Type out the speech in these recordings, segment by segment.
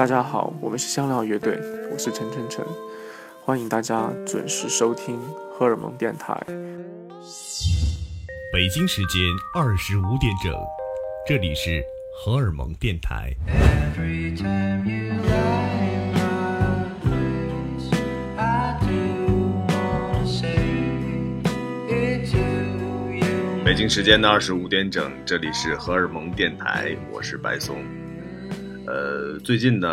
大家好，我们是香料乐队，我是陈晨晨，欢迎大家准时收听荷尔蒙电台。北京时间二十五点整，这里是荷尔蒙电台。北京时间的二十五点整，这里是荷尔蒙电台，我是白松。呃，最近呢，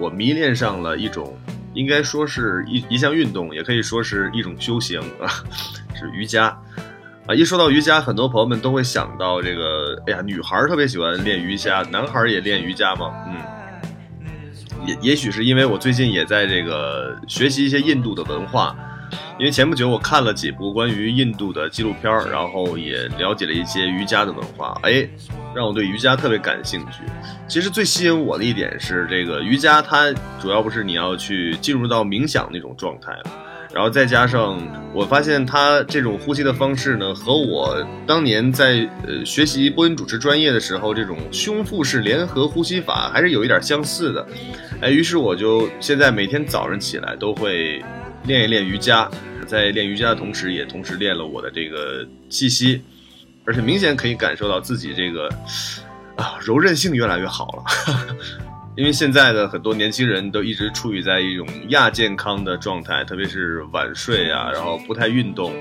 我迷恋上了一种，应该说是一一项运动，也可以说是一种修行啊，是瑜伽。啊，一说到瑜伽，很多朋友们都会想到这个，哎呀，女孩特别喜欢练瑜伽，男孩也练瑜伽吗？嗯，也也许是因为我最近也在这个学习一些印度的文化。因为前不久我看了几部关于印度的纪录片儿，然后也了解了一些瑜伽的文化，哎，让我对瑜伽特别感兴趣。其实最吸引我的一点是，这个瑜伽它主要不是你要去进入到冥想那种状态然后再加上我发现它这种呼吸的方式呢，和我当年在呃学习播音主持专业的时候这种胸腹式联合呼吸法还是有一点相似的，哎，于是我就现在每天早上起来都会。练一练瑜伽，在练瑜伽的同时，也同时练了我的这个气息，而且明显可以感受到自己这个啊柔韧性越来越好了。因为现在的很多年轻人都一直处于在一种亚健康的状态，特别是晚睡啊，然后不太运动，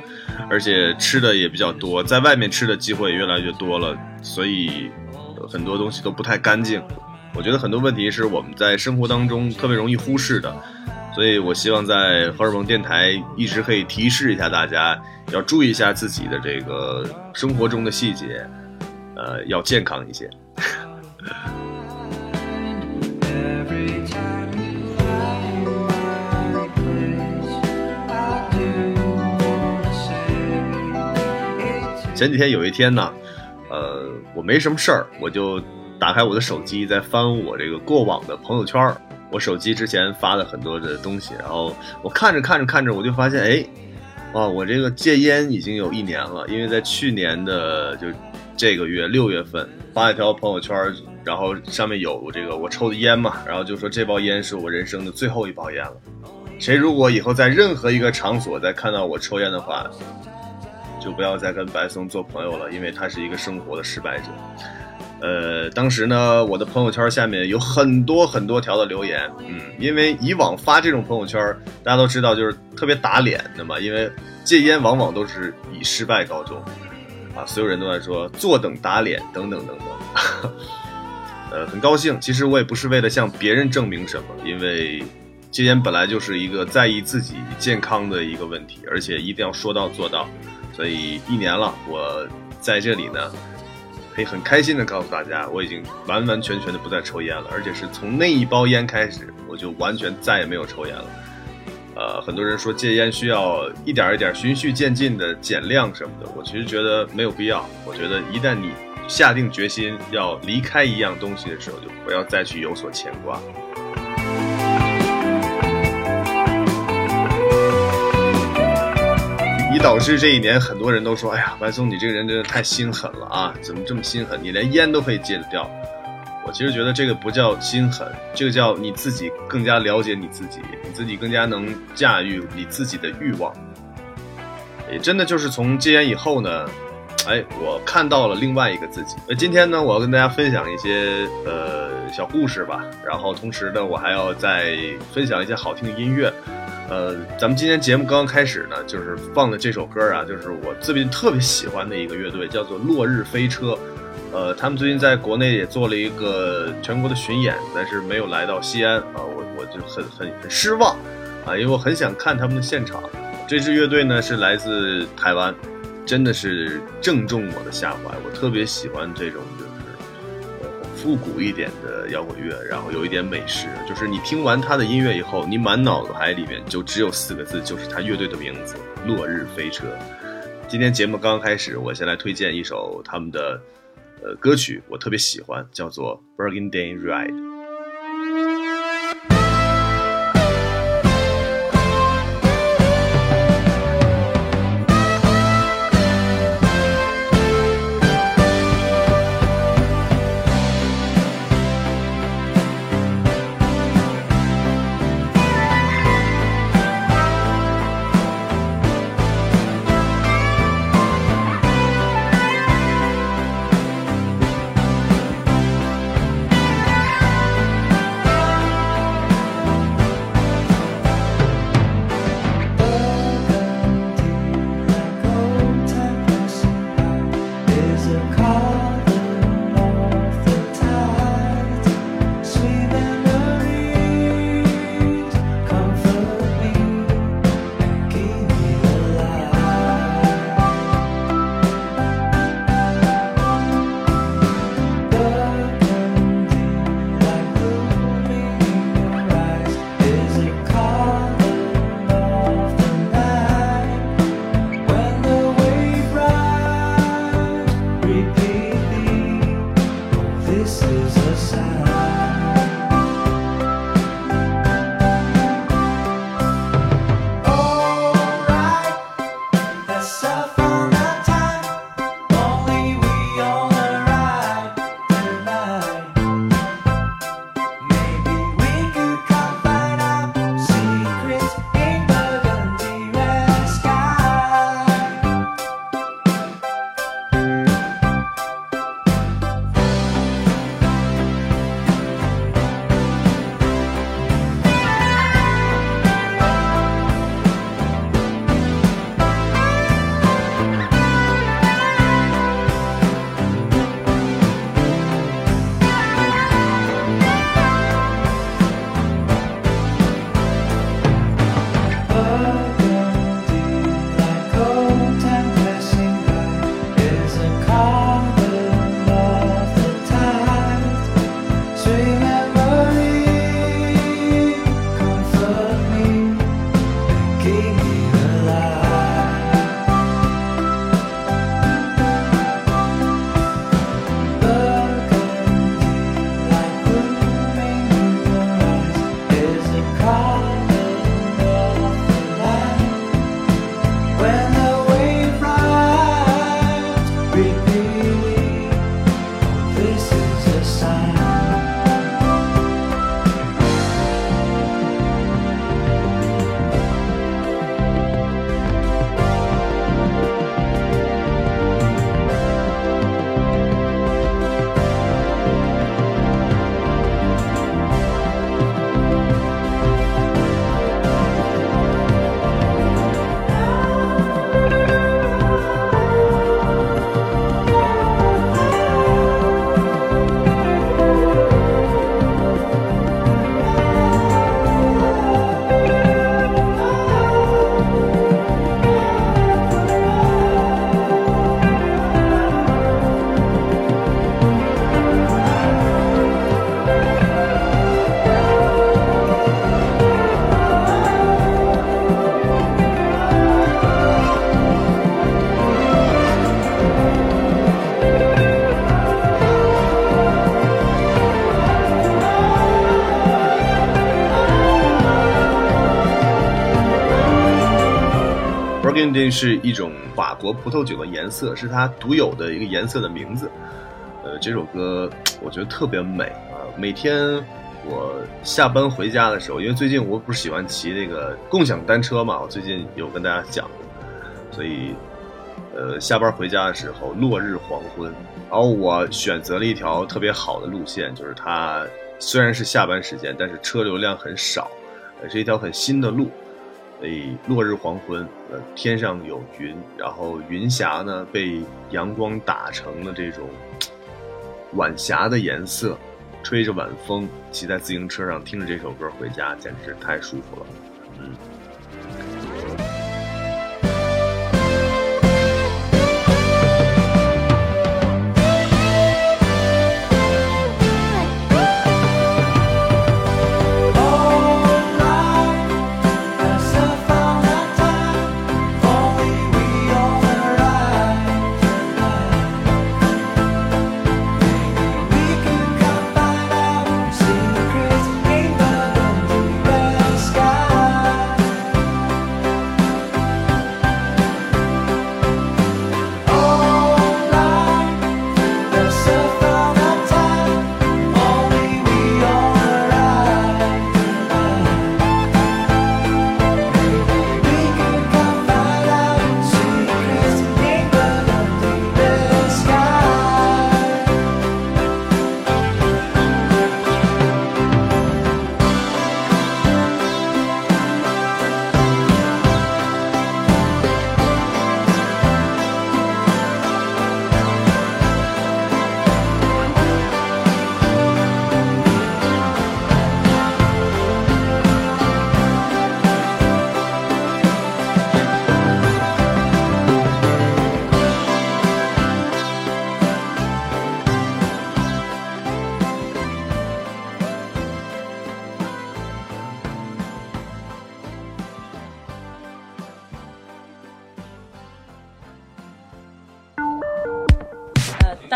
而且吃的也比较多，在外面吃的机会也越来越多了，所以很多东西都不太干净。我觉得很多问题是我们在生活当中特别容易忽视的。所以，我希望在荷尔蒙电台一直可以提示一下大家，要注意一下自己的这个生活中的细节，呃，要健康一些。前几天有一天呢，呃，我没什么事儿，我就打开我的手机，在翻我这个过往的朋友圈儿。我手机之前发了很多的东西，然后我看着看着看着，我就发现，哎，哦，我这个戒烟已经有一年了，因为在去年的就这个月六月份发一条朋友圈，然后上面有这个我抽的烟嘛，然后就说这包烟是我人生的最后一包烟了。谁如果以后在任何一个场所再看到我抽烟的话，就不要再跟白松做朋友了，因为他是一个生活的失败者。呃，当时呢，我的朋友圈下面有很多很多条的留言，嗯，因为以往发这种朋友圈，大家都知道就是特别打脸的嘛，因为戒烟往往都是以失败告终，啊，所有人都在说坐等打脸等等等等，呃，很高兴，其实我也不是为了向别人证明什么，因为戒烟本来就是一个在意自己健康的一个问题，而且一定要说到做到，所以一年了，我在这里呢。可以很开心的告诉大家，我已经完完全全的不再抽烟了，而且是从那一包烟开始，我就完全再也没有抽烟了。呃，很多人说戒烟需要一点一点循序渐进的减量什么的，我其实觉得没有必要。我觉得一旦你下定决心要离开一样东西的时候，就不要再去有所牵挂。导致这一年很多人都说：“哎呀，白松，你这个人真的太心狠了啊！怎么这么心狠？你连烟都可以戒得掉。”我其实觉得这个不叫心狠，这个叫你自己更加了解你自己，你自己更加能驾驭你自己的欲望。也真的就是从戒烟以后呢，哎，我看到了另外一个自己。那今天呢，我要跟大家分享一些呃小故事吧，然后同时呢，我还要再分享一些好听的音乐。呃，咱们今天节目刚刚开始呢，就是放的这首歌啊，就是我最近特别喜欢的一个乐队，叫做落日飞车。呃，他们最近在国内也做了一个全国的巡演，但是没有来到西安啊，我我就很很很失望啊，因为我很想看他们的现场。这支乐队呢是来自台湾，真的是正中我的下怀，我特别喜欢这种。复古一点的摇滚乐，然后有一点美食，就是你听完他的音乐以后，你满脑子海里面就只有四个字，就是他乐队的名字——落日飞车。今天节目刚刚开始，我先来推荐一首他们的呃歌曲，我特别喜欢，叫做《Burgundy Ride》。是一种法国葡萄酒的颜色，是它独有的一个颜色的名字。呃，这首歌我觉得特别美啊！每天我下班回家的时候，因为最近我不是喜欢骑那个共享单车嘛，我最近有跟大家讲，所以呃，下班回家的时候，落日黄昏，然后我选择了一条特别好的路线，就是它虽然是下班时间，但是车流量很少，是一条很新的路。哎落日黄昏，呃，天上有云，然后云霞呢被阳光打成了这种晚霞的颜色，吹着晚风，骑在自行车上听着这首歌回家，简直太舒服了，嗯。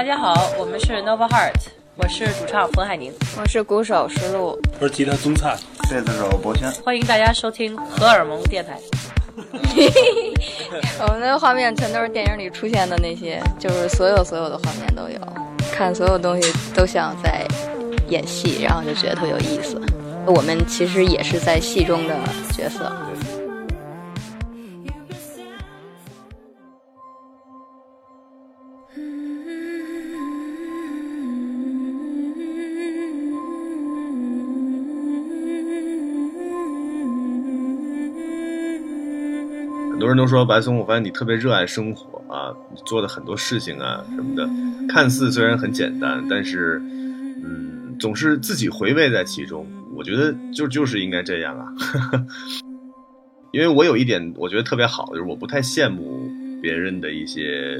家好，我们是 Nova Heart，我是主唱冯海宁，我是鼓手石路，我是吉他宗灿，贝斯手博轩，欢迎大家收听荷尔蒙电台。我们的画面全都是电影里出现的那些，就是所有所有的画面都有，看所有东西都像在演戏，然后就觉得特有意思。我们其实也是在戏中的角色。很多人都说白松，我发现你特别热爱生活啊，你做的很多事情啊什么的，看似虽然很简单，但是，嗯，总是自己回味在其中。我觉得就就是应该这样啊，因为我有一点我觉得特别好，就是我不太羡慕别人的一些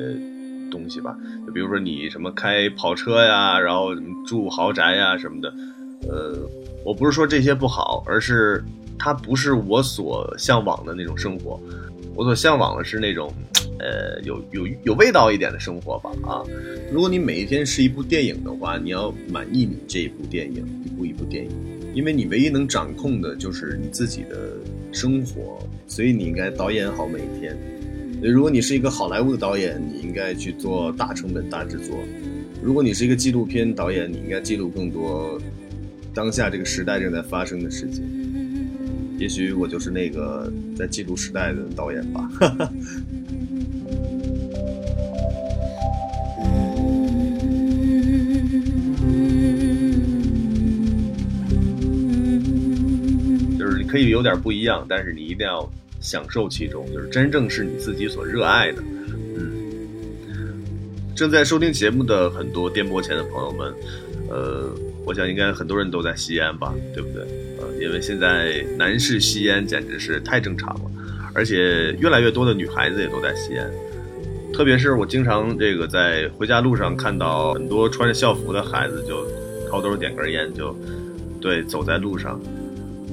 东西吧，就比如说你什么开跑车呀，然后住豪宅呀什么的，呃，我不是说这些不好，而是它不是我所向往的那种生活。我所向往的是那种，呃，有有有味道一点的生活吧啊！如果你每一天是一部电影的话，你要满意你这一部电影，一部一部电影，因为你唯一能掌控的就是你自己的生活，所以你应该导演好每一天。如果你是一个好莱坞的导演，你应该去做大成本大制作；如果你是一个纪录片导演，你应该记录更多当下这个时代正在发生的事情。也许我就是那个在记录时代的导演吧。哈 哈就是你可以有点不一样，但是你一定要享受其中，就是真正是你自己所热爱的。嗯，正在收听节目的很多电波前的朋友们，呃，我想应该很多人都在吸烟吧，对不对？呃，因为现在男士吸烟简直是太正常了，而且越来越多的女孩子也都在吸烟。特别是我经常这个在回家路上看到很多穿着校服的孩子，就掏兜点根烟，就对走在路上。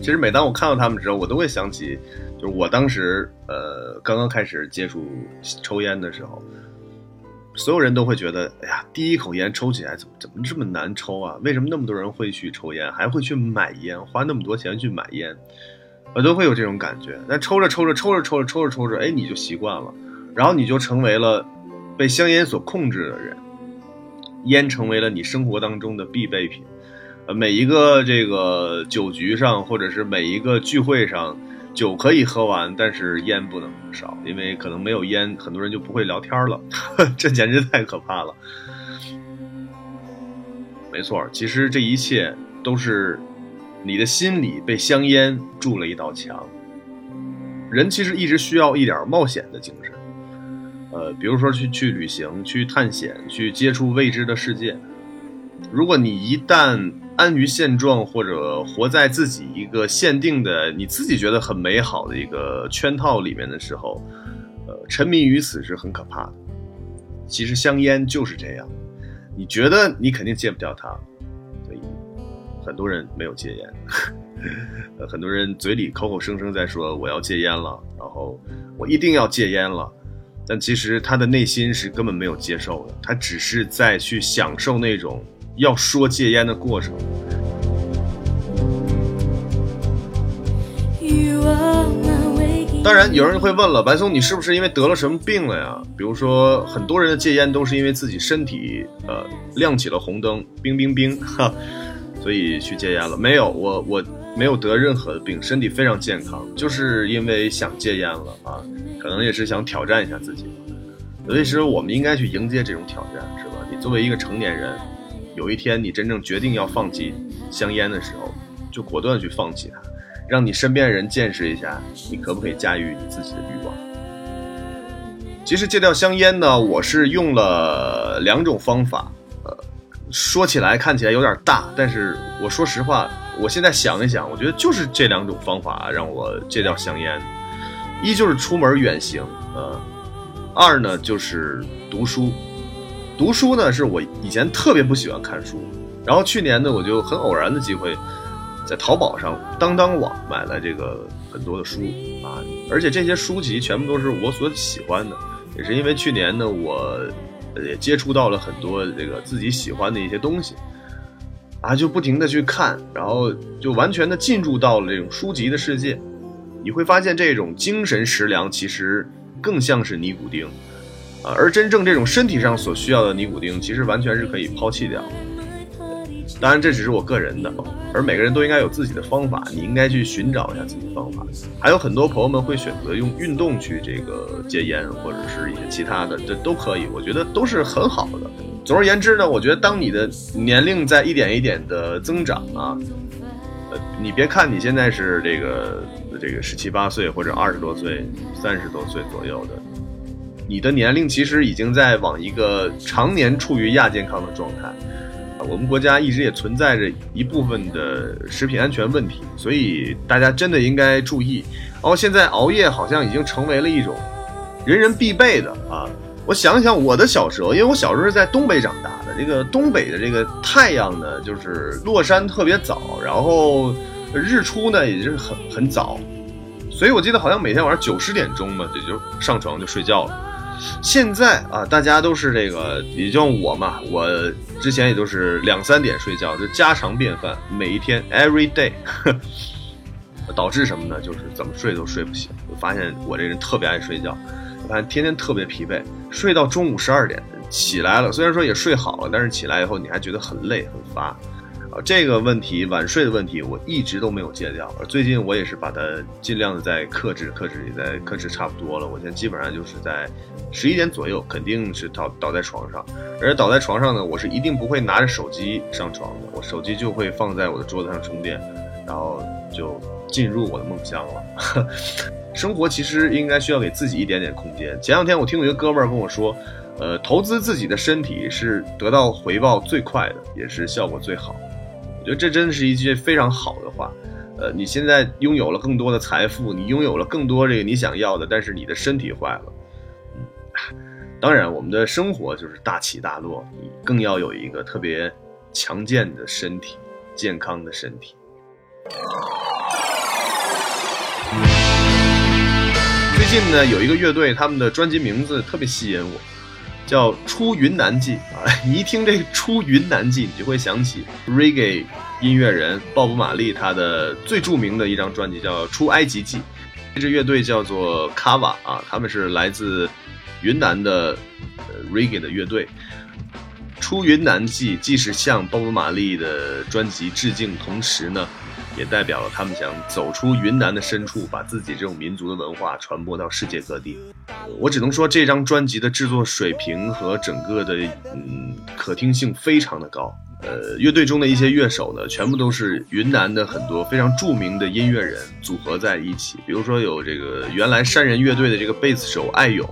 其实每当我看到他们之后，我都会想起，就是我当时呃刚刚开始接触抽烟的时候，所有人都会觉得，哎呀，第一口烟抽起来怎么怎么这么难抽啊？为什么那么多人会去抽烟，还会去买烟，花那么多钱去买烟？我都会有这种感觉。但抽着抽着抽着抽着抽着抽着，哎，你就习惯了，然后你就成为了被香烟所控制的人，烟成为了你生活当中的必备品。呃，每一个这个酒局上，或者是每一个聚会上，酒可以喝完，但是烟不能少，因为可能没有烟，很多人就不会聊天了。这简直太可怕了。没错，其实这一切都是你的心里被香烟筑了一道墙。人其实一直需要一点冒险的精神，呃，比如说去去旅行、去探险、去接触未知的世界。如果你一旦安于现状，或者活在自己一个限定的、你自己觉得很美好的一个圈套里面的时候，呃，沉迷于此是很可怕的。其实香烟就是这样，你觉得你肯定戒不掉它，所以很多人没有戒烟。呃，很多人嘴里口口声声在说我要戒烟了，然后我一定要戒烟了，但其实他的内心是根本没有接受的，他只是在去享受那种。要说戒烟的过程。当然，有人会问了，白松，你是不是因为得了什么病了呀？比如说，很多人的戒烟都是因为自己身体呃亮起了红灯，冰冰冰，哈，所以去戒烟了。没有，我我没有得任何的病，身体非常健康，就是因为想戒烟了啊，可能也是想挑战一下自己。所以说，我们应该去迎接这种挑战，是吧？你作为一个成年人。有一天你真正决定要放弃香烟的时候，就果断去放弃它，让你身边人见识一下你可不可以驾驭你自己的欲望。其实戒掉香烟呢，我是用了两种方法，呃，说起来看起来有点大，但是我说实话，我现在想一想，我觉得就是这两种方法让我戒掉香烟，一就是出门远行，呃，二呢就是读书。读书呢，是我以前特别不喜欢看书，然后去年呢，我就很偶然的机会，在淘宝上当当网买了这个很多的书啊，而且这些书籍全部都是我所喜欢的，也是因为去年呢，我也接触到了很多这个自己喜欢的一些东西，啊，就不停的去看，然后就完全的进入到了这种书籍的世界，你会发现这种精神食粮其实更像是尼古丁。而真正这种身体上所需要的尼古丁，其实完全是可以抛弃掉。当然，这只是我个人的，而每个人都应该有自己的方法。你应该去寻找一下自己的方法。还有很多朋友们会选择用运动去这个戒烟，或者是一些其他的，这都可以。我觉得都是很好的。总而言之呢，我觉得当你的年龄在一点一点的增长啊，呃，你别看你现在是这个这个十七八岁或者二十多岁、三十多岁左右的。你的年龄其实已经在往一个常年处于亚健康的状态，我们国家一直也存在着一部分的食品安全问题，所以大家真的应该注意。然哦，现在熬夜好像已经成为了一种人人必备的啊！我想想我的小时候，因为我小时候是在东北长大的，这个东北的这个太阳呢，就是落山特别早，然后日出呢也是很很早，所以我记得好像每天晚上九十点钟嘛，也就上床就睡觉了。现在啊，大家都是这个，也就我嘛，我之前也都是两三点睡觉，就家常便饭，每一天 every day，导致什么呢？就是怎么睡都睡不醒。我发现我这人特别爱睡觉，我发现天天特别疲惫，睡到中午十二点起来了，虽然说也睡好了，但是起来以后你还觉得很累很乏。这个问题晚睡的问题，我一直都没有戒掉。而最近我也是把它尽量的在克制，克制也在克制差不多了。我现在基本上就是在十一点左右，肯定是倒倒在床上。而倒在床上呢，我是一定不会拿着手机上床的，我手机就会放在我的桌子上充电，然后就进入我的梦乡了。生活其实应该需要给自己一点点空间。前两天我听有一个哥们儿跟我说，呃，投资自己的身体是得到回报最快的，也是效果最好。我觉得这真的是一句非常好的话，呃，你现在拥有了更多的财富，你拥有了更多这个你想要的，但是你的身体坏了，嗯，当然我们的生活就是大起大落，你更要有一个特别强健的身体，健康的身体。最近呢，有一个乐队，他们的专辑名字特别吸引我，叫《出云南记》啊。你 一听这个《出云南记》，你就会想起 Reggae 音乐人鲍勃·马利他的最著名的一张专辑叫《出埃及记》。这支乐队叫做 Kava 啊，他们是来自云南的呃 Reggae 的乐队。《出云南记》既是向鲍勃·马利的专辑致敬，同时呢，也代表了他们想走出云南的深处，把自己这种民族的文化传播到世界各地。我只能说，这张专辑的制作水平和整个的嗯可听性非常的高。呃，乐队中的一些乐手呢，全部都是云南的很多非常著名的音乐人组合在一起。比如说有这个原来山人乐队的这个贝斯手艾勇。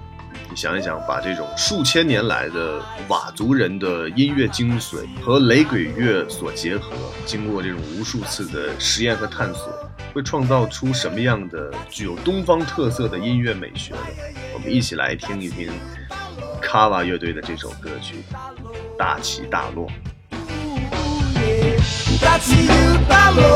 想一想，把这种数千年来的佤族人的音乐精髓和雷鬼乐所结合，经过这种无数次的实验和探索，会创造出什么样的具有东方特色的音乐美学呢？我们一起来听一听卡瓦乐队的这首歌曲《大起大落》。大起大落，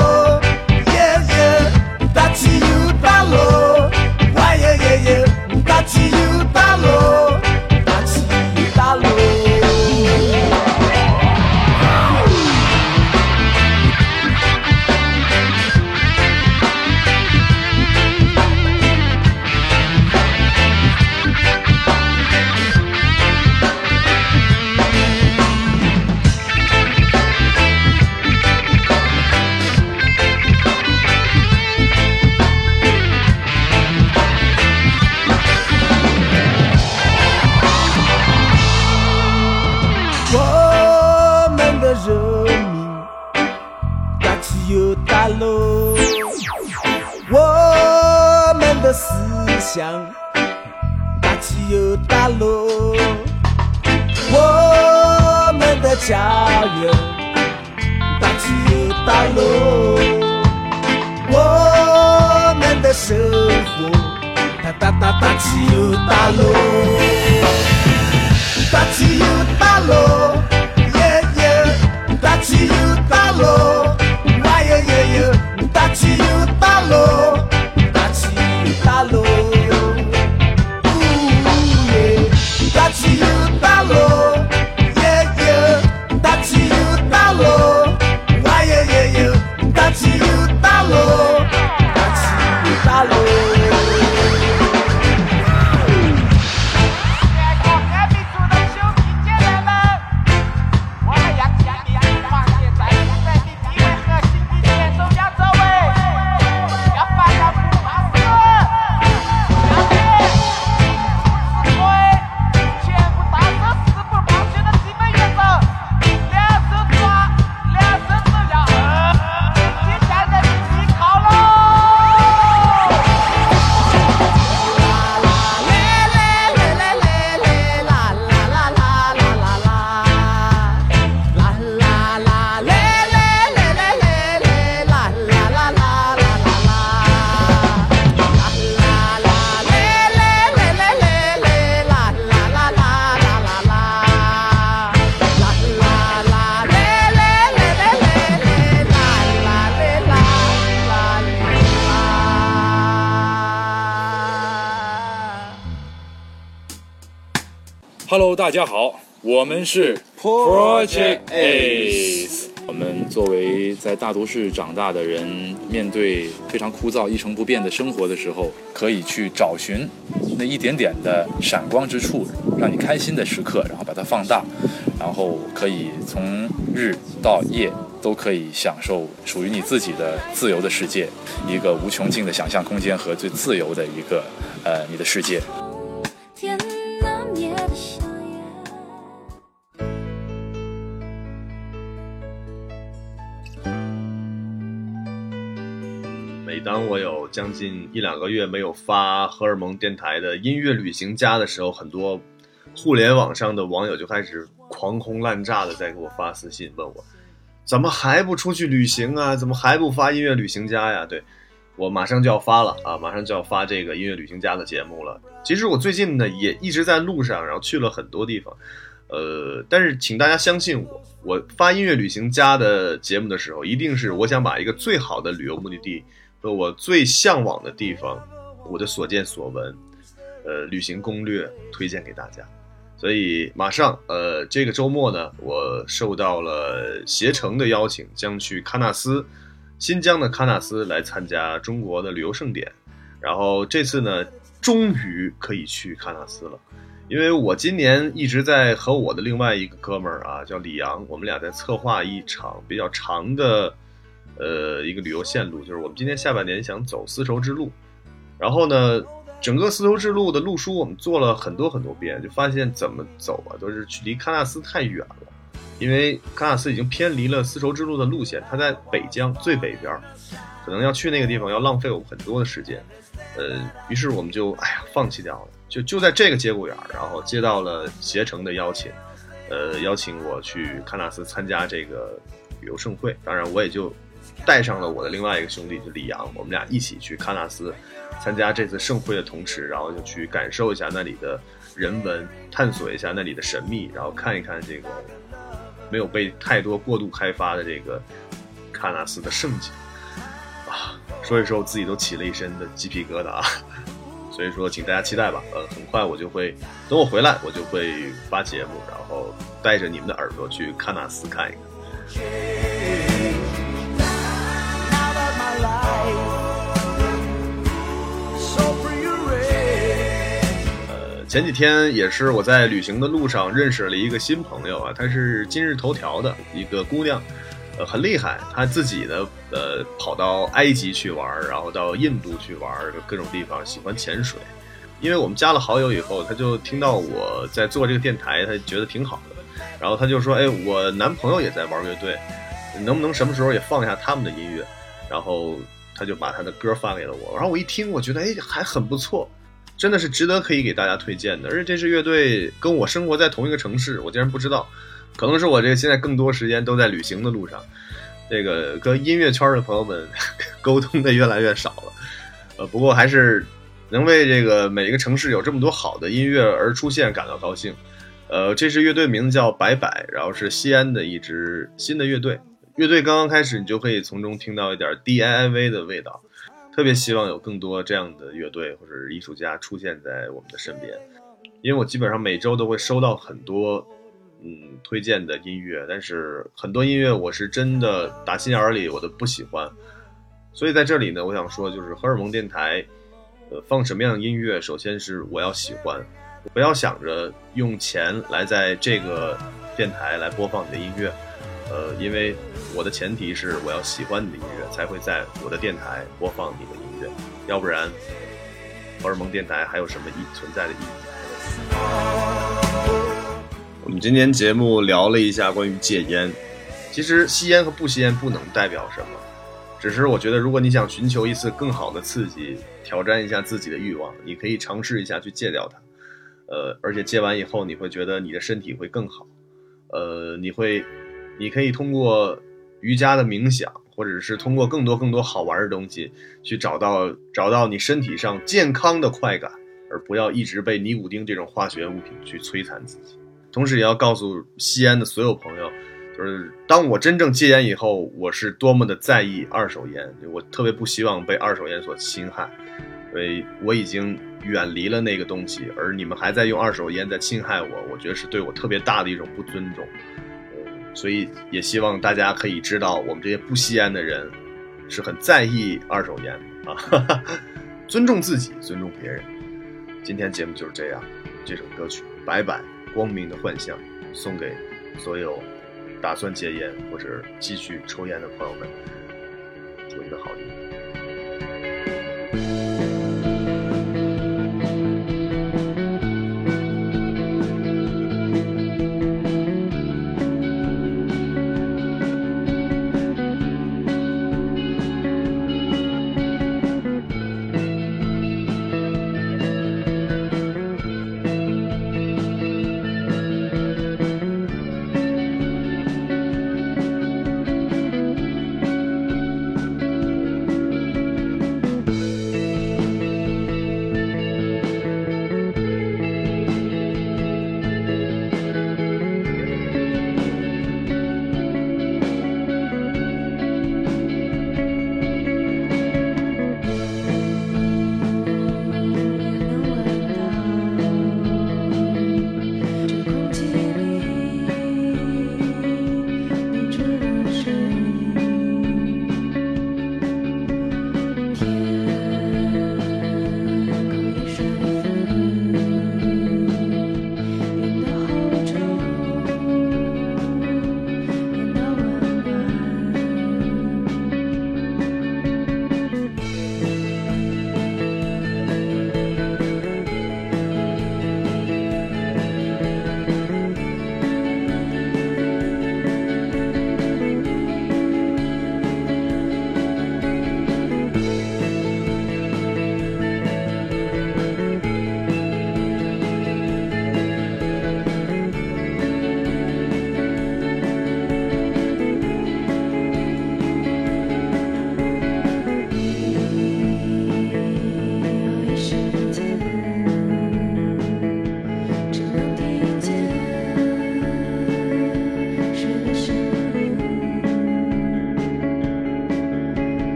起又 Hello，大家好，我们是 Project Ace。我们作为在大都市长大的人，面对非常枯燥、一成不变的生活的时候，可以去找寻那一点点的闪光之处，让你开心的时刻，然后把它放大，然后可以从日到夜都可以享受属于你自己的自由的世界，一个无穷尽的想象空间和最自由的一个呃你的世界。将近一两个月没有发荷尔蒙电台的音乐旅行家的时候，很多互联网上的网友就开始狂轰滥炸的在给我发私信，问我怎么还不出去旅行啊？怎么还不发音乐旅行家呀？对我马上就要发了啊，马上就要发这个音乐旅行家的节目了。其实我最近呢也一直在路上，然后去了很多地方，呃，但是请大家相信我，我发音乐旅行家的节目的时候，一定是我想把一个最好的旅游目的地和我最向往的地方，我的所见所闻，呃，旅行攻略推荐给大家。所以马上，呃，这个周末呢，我受到了携程的邀请，将去喀纳斯，新疆的喀纳斯来参加中国的旅游盛典。然后这次呢，终于可以去喀纳斯了，因为我今年一直在和我的另外一个哥们儿啊，叫李阳，我们俩在策划一场比较长的，呃，一个旅游线路，就是我们今年下半年想走丝绸之路。然后呢，整个丝绸之路的路书我们做了很多很多遍，就发现怎么走啊，都是距离喀纳斯太远了，因为喀纳斯已经偏离了丝绸之路的路线，它在北疆最北边，可能要去那个地方要浪费我们很多的时间。呃，于是我们就哎呀放弃掉了，就就在这个节骨眼儿，然后接到了携程的邀请，呃，邀请我去喀纳斯参加这个旅游盛会，当然我也就带上了我的另外一个兄弟，就李阳，我们俩一起去喀纳斯参加这次盛会的同时，然后就去感受一下那里的人文，探索一下那里的神秘，然后看一看这个没有被太多过度开发的这个喀纳斯的盛景。啊，说一说我自己都起了一身的鸡皮疙瘩啊，所以说请大家期待吧。呃，很快我就会等我回来，我就会发节目，然后带着你们的耳朵去喀纳斯看一看。前几天也是我在旅行的路上认识了一个新朋友啊，她是今日头条的一个姑娘。呃，很厉害，她自己呢，呃，跑到埃及去玩，然后到印度去玩，各种地方，喜欢潜水。因为我们加了好友以后，她就听到我在做这个电台，她觉得挺好的，然后她就说：“哎，我男朋友也在玩乐队，能不能什么时候也放一下他们的音乐？”然后他就把他的歌发给了我，然后我一听，我觉得哎，还很不错，真的是值得可以给大家推荐的。而且这支乐队跟我生活在同一个城市，我竟然不知道。可能是我这个现在更多时间都在旅行的路上，这个跟音乐圈的朋友们 沟通的越来越少了，呃，不过还是能为这个每一个城市有这么多好的音乐而出现感到高兴。呃，这支乐队名字叫白白，然后是西安的一支新的乐队。乐队刚刚开始，你就可以从中听到一点 DIY 的味道。特别希望有更多这样的乐队或者艺术家出现在我们的身边，因为我基本上每周都会收到很多。嗯，推荐的音乐，但是很多音乐我是真的打心眼里我都不喜欢，所以在这里呢，我想说，就是荷尔蒙电台，呃，放什么样的音乐，首先是我要喜欢，不要想着用钱来在这个电台来播放你的音乐，呃，因为我的前提是我要喜欢你的音乐，才会在我的电台播放你的音乐，要不然荷尔蒙电台还有什么意存在的意义？我们今天节目聊了一下关于戒烟，其实吸烟和不吸烟不能代表什么，只是我觉得如果你想寻求一次更好的刺激，挑战一下自己的欲望，你可以尝试一下去戒掉它，呃，而且戒完以后你会觉得你的身体会更好，呃，你会，你可以通过瑜伽的冥想，或者是通过更多更多好玩的东西去找到找到你身体上健康的快感，而不要一直被尼古丁这种化学物品去摧残自己。同时也要告诉吸烟的所有朋友，就是当我真正戒烟以后，我是多么的在意二手烟，我特别不希望被二手烟所侵害，所以我已经远离了那个东西，而你们还在用二手烟在侵害我，我觉得是对我特别大的一种不尊重。所以也希望大家可以知道，我们这些不吸烟的人是很在意二手烟啊，尊重自己，尊重别人。今天节目就是这样，这首歌曲《白板》。光明的幻象，送给所有打算戒烟或者继续抽烟的朋友们，祝一个好运。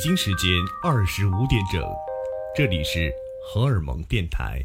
北京时间二十五点整，这里是荷尔蒙电台。